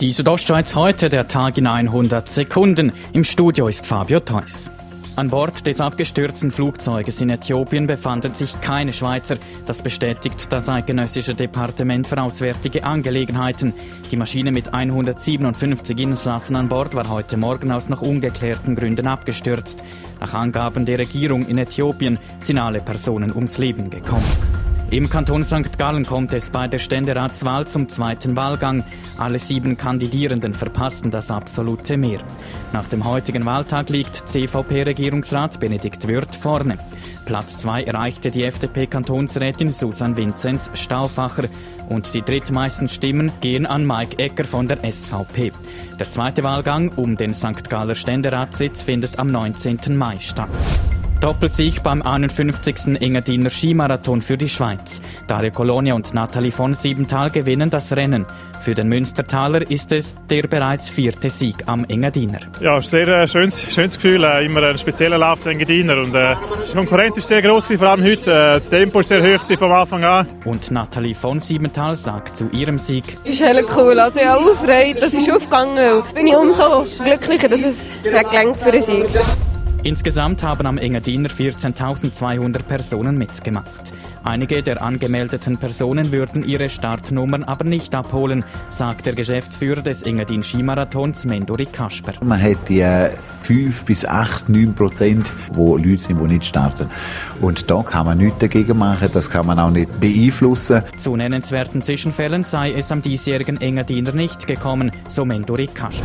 Die Südostschweiz heute, der Tag in 100 Sekunden. Im Studio ist Fabio Theus. An Bord des abgestürzten Flugzeuges in Äthiopien befanden sich keine Schweizer. Das bestätigt das eidgenössische Departement für Auswärtige Angelegenheiten. Die Maschine mit 157 Insassen an Bord war heute Morgen aus noch ungeklärten Gründen abgestürzt. Nach Angaben der Regierung in Äthiopien sind alle Personen ums Leben gekommen. Im Kanton St. Gallen kommt es bei der Ständeratswahl zum zweiten Wahlgang. Alle sieben Kandidierenden verpassten das absolute Mehr. Nach dem heutigen Wahltag liegt CVP-Regierungsrat Benedikt Würth vorne. Platz zwei erreichte die FDP-Kantonsrätin Susan Vinzenz Stauffacher und die drittmeisten Stimmen gehen an Mike Ecker von der SVP. Der zweite Wahlgang um den St. Galler Ständeratssitz findet am 19. Mai statt. Doppelsieg beim 51. Engadiner Skimarathon für die Schweiz. Dario Colonia und Nathalie von Siebenthal gewinnen das Rennen. Für den Münstertaler ist es der bereits vierte Sieg am Engadiner. Ja, sehr äh, schönes, schönes Gefühl. Äh, immer ein spezieller Lauf der Engadiner. Und, äh, die Konkurrenz ist sehr groß, vor allem heute. Äh, das Tempo ist sehr hoch vom Anfang an. Und Nathalie von Siebenthal sagt zu ihrem Sieg: Es ist hell cool. Also, ja, aufgeregt, das ist aufgegangen. Bin ich umso glücklicher, dass es gelangt für einen Sieg. Insgesamt haben am Engadiner 14.200 Personen mitgemacht. Einige der angemeldeten Personen würden ihre Startnummern aber nicht abholen, sagt der Geschäftsführer des Engadin Skimarathons Mendori Kasper. Man hat die 5 bis 8, 9 Prozent, wo Leute sind, die nicht starten. Und da kann man nichts dagegen machen, das kann man auch nicht beeinflussen. Zu nennenswerten Zwischenfällen sei es am diesjährigen Engadiner nicht gekommen, so Mendori Kasper.